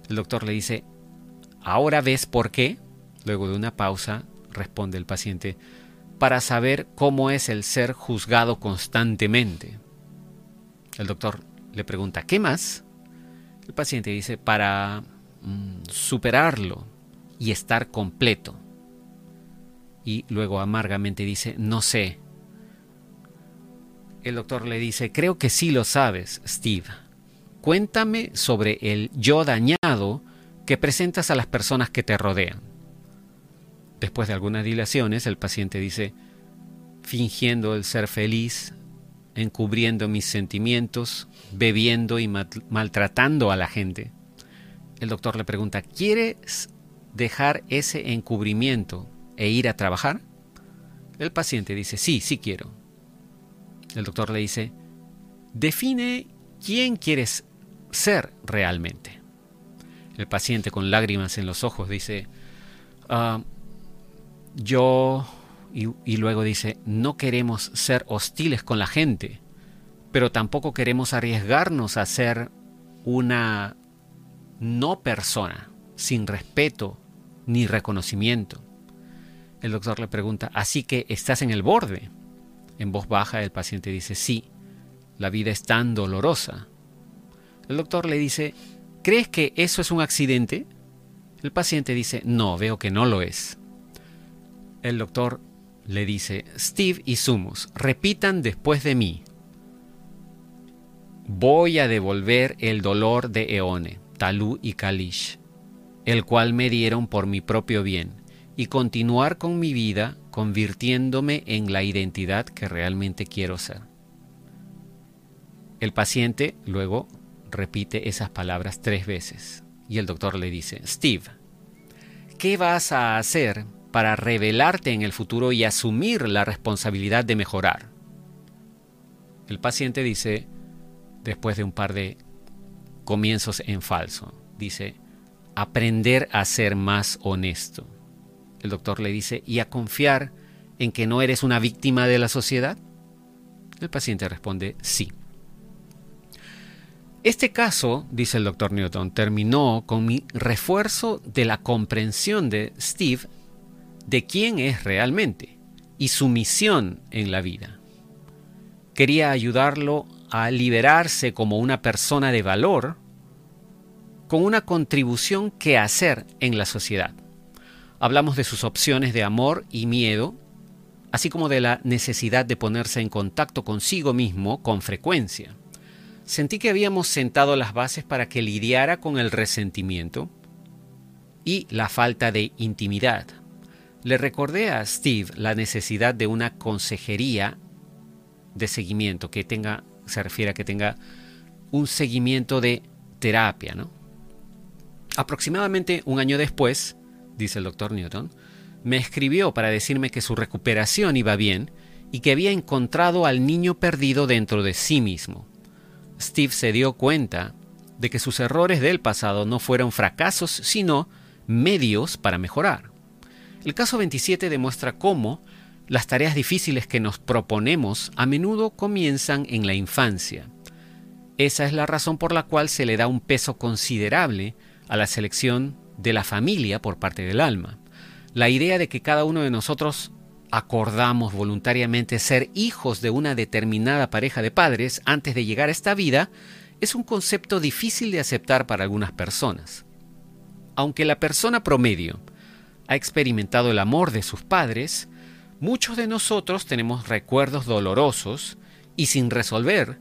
[SPEAKER 1] El doctor le dice, ¿ahora ves por qué? Luego de una pausa, responde el paciente, para saber cómo es el ser juzgado constantemente. El doctor le pregunta, ¿qué más? El paciente dice, para mm, superarlo y estar completo. Y luego amargamente dice, no sé. El doctor le dice, creo que sí lo sabes, Steve. Cuéntame sobre el yo dañado que presentas a las personas que te rodean. Después de algunas dilaciones, el paciente dice, fingiendo el ser feliz, encubriendo mis sentimientos, bebiendo y maltratando a la gente. El doctor le pregunta, ¿quieres dejar ese encubrimiento e ir a trabajar? El paciente dice, sí, sí quiero. El doctor le dice, define quién quieres ser realmente. El paciente con lágrimas en los ojos dice, ah, yo, y, luego dice, no queremos ser hostiles con la gente, pero tampoco queremos arriesgarnos a ser una no persona, sin respeto ni reconocimiento. El doctor le pregunta, ¿así que estás en el borde? En voz baja el paciente dice, sí, la vida es tan dolorosa. El doctor le dice, ¿crees que eso es un accidente? El paciente dice, no, veo que no lo es. El doctor le dice, Steve y Sumus, repitan después de mí. Voy a devolver el dolor de Eone, Talú y Kalish, el cual me dieron por mi propio bien, y continuar con mi vida convirtiéndome en la identidad que realmente quiero ser. El paciente luego repite esas palabras tres veces y el doctor le dice, Steve, ¿qué vas a hacer para revelarte en el futuro y asumir la responsabilidad de mejorar. El paciente dice, después de un par de comienzos en falso, dice, aprender a ser más honesto. El doctor le dice, ¿y a confiar en que no eres una víctima de la sociedad? El paciente responde, sí. Este caso, dice el doctor Newton, terminó con mi refuerzo de la comprensión de Steve de quién es realmente y su misión en la vida. Quería ayudarlo a liberarse como una persona de valor con una contribución que hacer en la sociedad. Hablamos de sus opciones de amor y miedo, así como de la necesidad de ponerse en contacto consigo mismo con frecuencia. Sentí que habíamos sentado las bases para que lidiara con el resentimiento y la falta de intimidad, le recordé a Steve la necesidad de una consejería de seguimiento, que tenga, se refiere a que tenga un seguimiento de terapia, ¿no? Aproximadamente un año después, dice el doctor Newton, me escribió para decirme que su recuperación iba bien y que había encontrado al niño perdido dentro de sí mismo. Steve se dio cuenta de que sus errores del pasado no fueron fracasos, sino medios para mejorar. El caso 27 demuestra cómo las tareas difíciles que nos proponemos a menudo comienzan en la infancia. Esa es la razón por la cual se le da un peso considerable a la selección de la familia por parte del alma. La idea de que cada uno de nosotros acordamos voluntariamente ser hijos de una determinada pareja de padres antes de llegar a esta vida es un concepto difícil de aceptar para algunas personas. Aunque la persona promedio ha experimentado el amor de sus padres, muchos de nosotros tenemos recuerdos dolorosos y sin resolver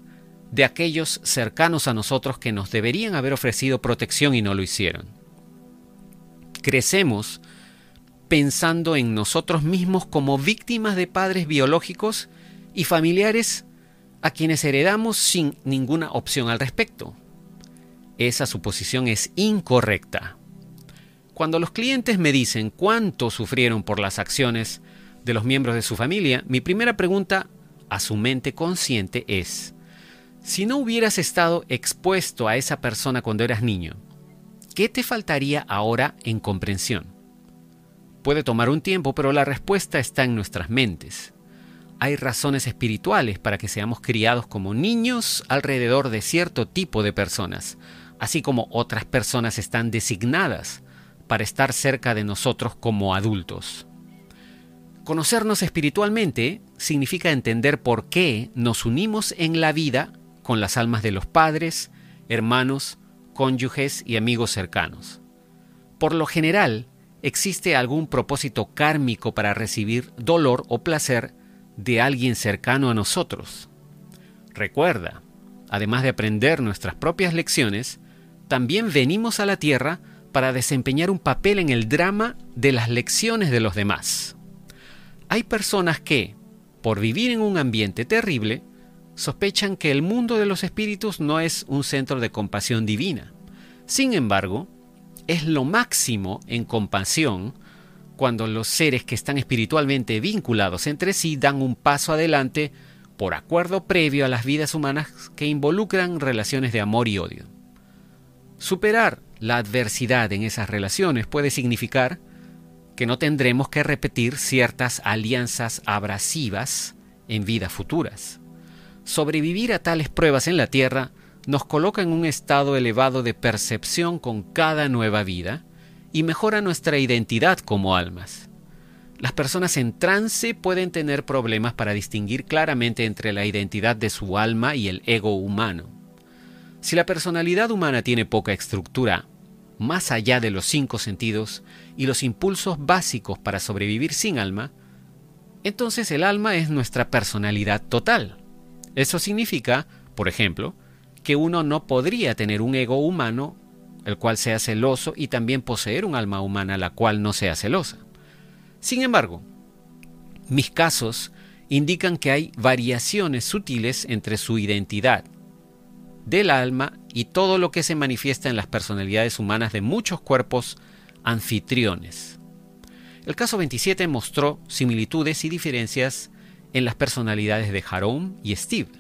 [SPEAKER 1] de aquellos cercanos a nosotros que nos deberían haber ofrecido protección y no lo hicieron. Crecemos pensando en nosotros mismos como víctimas de padres biológicos y familiares a quienes heredamos sin ninguna opción al respecto. Esa suposición es incorrecta. Cuando los clientes me dicen cuánto sufrieron por las acciones de los miembros de su familia, mi primera pregunta a su mente consciente es, Si no hubieras estado expuesto a esa persona cuando eras niño, ¿qué te faltaría ahora en comprensión? Puede tomar un tiempo, pero la respuesta está en nuestras mentes. Hay razones espirituales para que seamos criados como niños alrededor de cierto tipo de personas, así como otras personas están designadas para estar cerca de nosotros como adultos. Conocernos espiritualmente significa entender por qué nos unimos en la vida con las almas de los padres, hermanos, cónyuges y amigos cercanos. Por lo general, existe algún propósito kármico para recibir dolor o placer de alguien cercano a nosotros. Recuerda, además de aprender nuestras propias lecciones, también venimos a la Tierra para desempeñar un papel en el drama de las lecciones de los demás. Hay personas que, por vivir en un ambiente terrible, sospechan que el mundo de los espíritus no es un centro de compasión divina. Sin embargo, es lo máximo en compasión cuando los seres que están espiritualmente vinculados entre sí dan un paso adelante por acuerdo previo a las vidas humanas que involucran relaciones de amor y odio. Superar la adversidad en esas relaciones puede significar que no tendremos que repetir ciertas alianzas abrasivas en vidas futuras. Sobrevivir a tales pruebas en la Tierra nos coloca en un estado elevado de percepción con cada nueva vida y mejora nuestra identidad como almas. Las personas en trance pueden tener problemas para distinguir claramente entre la identidad de su alma y el ego humano. Si la personalidad humana tiene poca estructura, más allá de los cinco sentidos y los impulsos básicos para sobrevivir sin alma, entonces el alma es nuestra personalidad total. Eso significa, por ejemplo, que uno no podría tener un ego humano el cual sea celoso y también poseer un alma humana la cual no sea celosa. Sin embargo, mis casos indican que hay variaciones sutiles entre su identidad del alma y todo lo que se manifiesta en las personalidades humanas de muchos cuerpos anfitriones. El caso 27 mostró similitudes y diferencias en las personalidades de Jerome y Steve.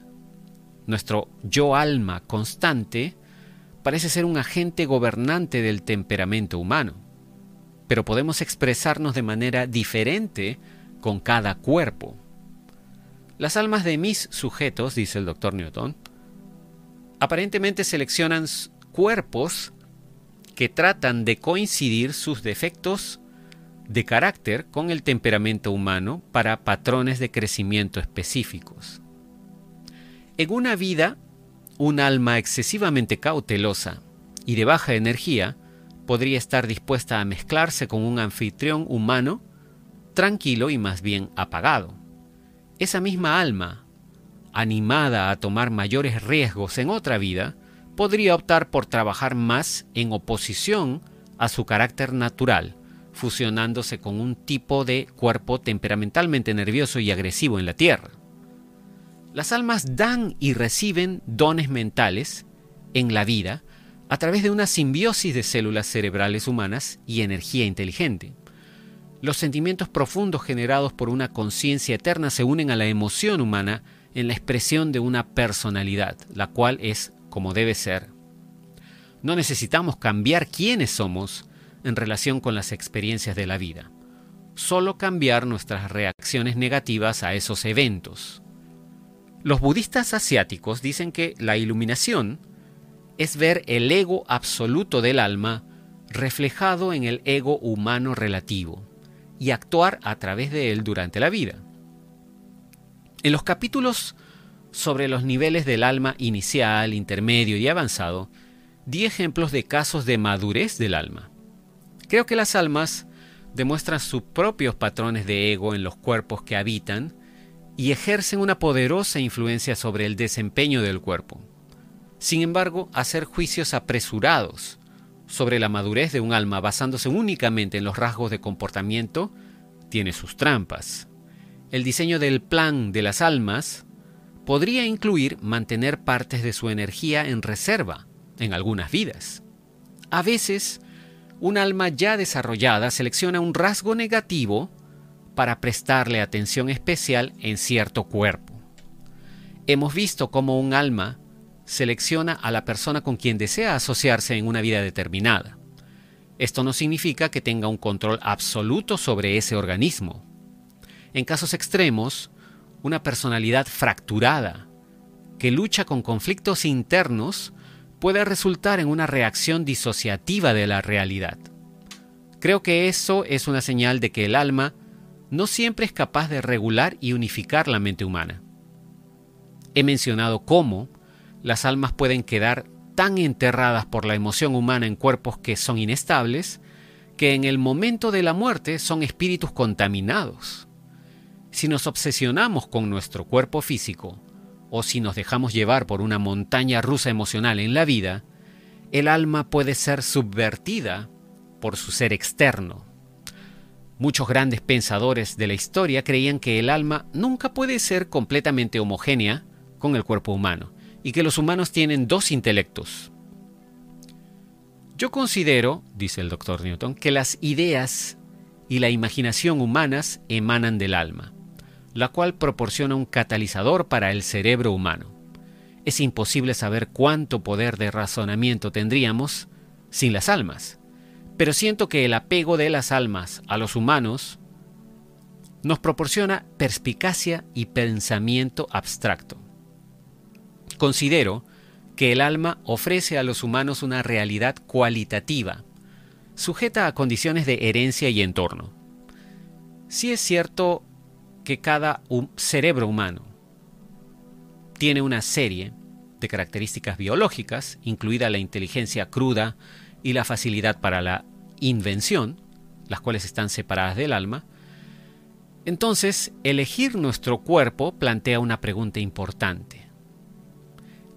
[SPEAKER 1] Nuestro yo alma constante parece ser un agente gobernante del temperamento humano, pero podemos expresarnos de manera diferente con cada cuerpo. Las almas de mis sujetos, dice el doctor Newton, aparentemente seleccionan cuerpos que tratan de coincidir sus defectos de carácter con el temperamento humano para patrones de crecimiento específicos. En una vida, un alma excesivamente cautelosa y de baja energía podría estar dispuesta a mezclarse con un anfitrión humano tranquilo y más bien apagado. Esa misma alma, animada a tomar mayores riesgos en otra vida, podría optar por trabajar más en oposición a su carácter natural, fusionándose con un tipo de cuerpo temperamentalmente nervioso y agresivo en la Tierra. Las almas dan y reciben dones mentales en la vida a través de una simbiosis de células cerebrales humanas y energía inteligente. Los sentimientos profundos generados por una conciencia eterna se unen a la emoción humana en la expresión de una personalidad, la cual es como debe ser. No necesitamos cambiar quiénes somos en relación con las experiencias de la vida, solo cambiar nuestras reacciones negativas a esos eventos. Los budistas asiáticos dicen que la iluminación es ver el ego absoluto del alma reflejado en el ego humano relativo y actuar a través de él durante la vida. En los capítulos sobre los niveles del alma inicial, intermedio y avanzado, di ejemplos de casos de madurez del alma. Creo que las almas demuestran sus propios patrones de ego en los cuerpos que habitan y ejercen una poderosa influencia sobre el desempeño del cuerpo. Sin embargo, hacer juicios apresurados sobre la madurez de un alma basándose únicamente en los rasgos de comportamiento tiene sus trampas. El diseño del plan de las almas podría incluir mantener partes de su energía en reserva en algunas vidas. A veces, un alma ya desarrollada selecciona un rasgo negativo para prestarle atención especial en cierto cuerpo. Hemos visto cómo un alma selecciona a la persona con quien desea asociarse en una vida determinada. Esto no significa que tenga un control absoluto sobre ese organismo. En casos extremos, una personalidad fracturada que lucha con conflictos internos puede resultar en una reacción disociativa de la realidad. Creo que eso es una señal de que el alma no siempre es capaz de regular y unificar la mente humana. He mencionado cómo las almas pueden quedar tan enterradas por la emoción humana en cuerpos que son inestables, que en el momento de la muerte son espíritus contaminados. Si nos obsesionamos con nuestro cuerpo físico, o si nos dejamos llevar por una montaña rusa emocional en la vida, el alma puede ser subvertida por su ser externo. Muchos grandes pensadores de la historia creían que el alma nunca puede ser completamente homogénea con el cuerpo humano y que los humanos tienen dos intelectos. Yo considero, dice el doctor Newton, que las ideas y la imaginación humanas emanan del alma la cual proporciona un catalizador para el cerebro humano. Es imposible saber cuánto poder de razonamiento tendríamos sin las almas, pero siento que el apego de las almas a los humanos nos proporciona perspicacia y pensamiento abstracto. Considero que el alma ofrece a los humanos una realidad cualitativa, sujeta a condiciones de herencia y entorno. Si es cierto que cada cerebro humano tiene una serie de características biológicas, incluida la inteligencia cruda y la facilidad para la invención, las cuales están separadas del alma, entonces elegir nuestro cuerpo plantea una pregunta importante.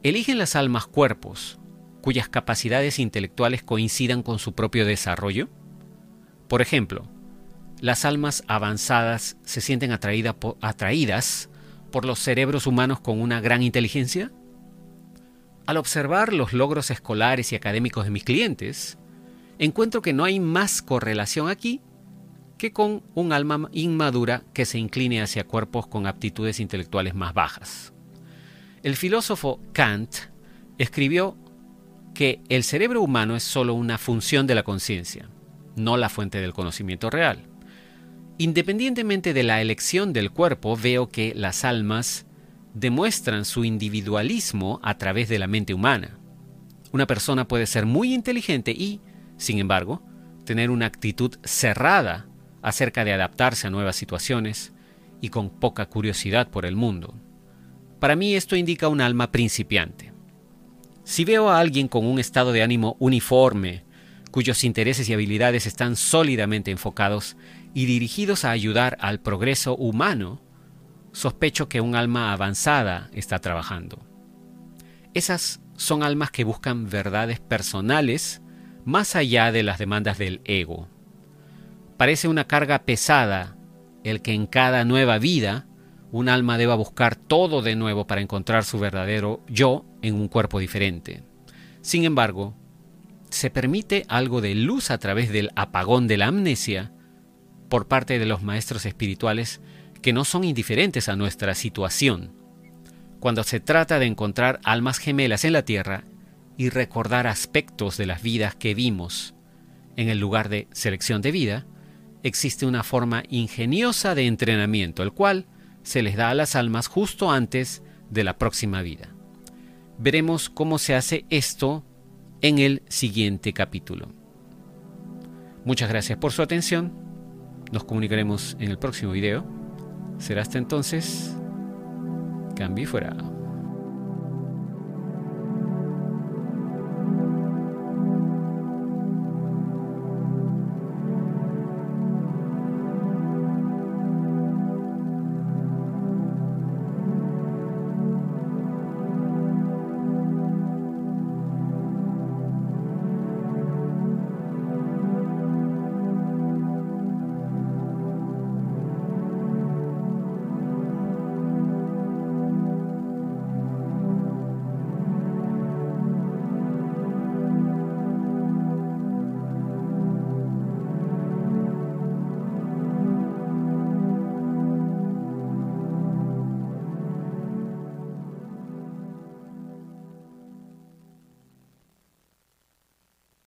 [SPEAKER 1] ¿Eligen las almas cuerpos cuyas capacidades intelectuales coincidan con su propio desarrollo? Por ejemplo, las almas avanzadas se sienten atraídas por los cerebros humanos con una gran inteligencia? Al observar los logros escolares y académicos de mis clientes, encuentro que no hay más correlación aquí que con un alma inmadura que se incline hacia cuerpos con aptitudes intelectuales más bajas. El filósofo Kant escribió que el cerebro humano es solo una función de la conciencia, no la fuente del conocimiento real. Independientemente de la elección del cuerpo, veo que las almas demuestran su individualismo a través de la mente humana. Una persona puede ser muy inteligente y, sin embargo, tener una actitud cerrada acerca de adaptarse a nuevas situaciones y con poca curiosidad por el mundo. Para mí esto indica un alma principiante. Si veo a alguien con un estado de ánimo uniforme, cuyos intereses y habilidades están sólidamente enfocados y dirigidos a ayudar al progreso humano, sospecho que un alma avanzada está trabajando. Esas son almas que buscan verdades personales más allá de las demandas del ego. Parece una carga pesada el que en cada nueva vida un alma deba buscar todo de nuevo para encontrar su verdadero yo en un cuerpo diferente. Sin embargo, se permite algo de luz a través del apagón de la amnesia por parte de los maestros espirituales que no son indiferentes a nuestra situación. Cuando se trata de encontrar almas gemelas en la tierra y recordar aspectos de las vidas que vimos en el lugar de selección de vida, existe una forma ingeniosa de entrenamiento, el cual se les da a las almas justo antes de la próxima vida. Veremos cómo se hace esto en el siguiente capítulo. Muchas gracias por su atención. Nos comunicaremos en el próximo video. Será hasta entonces. Cambio fuera.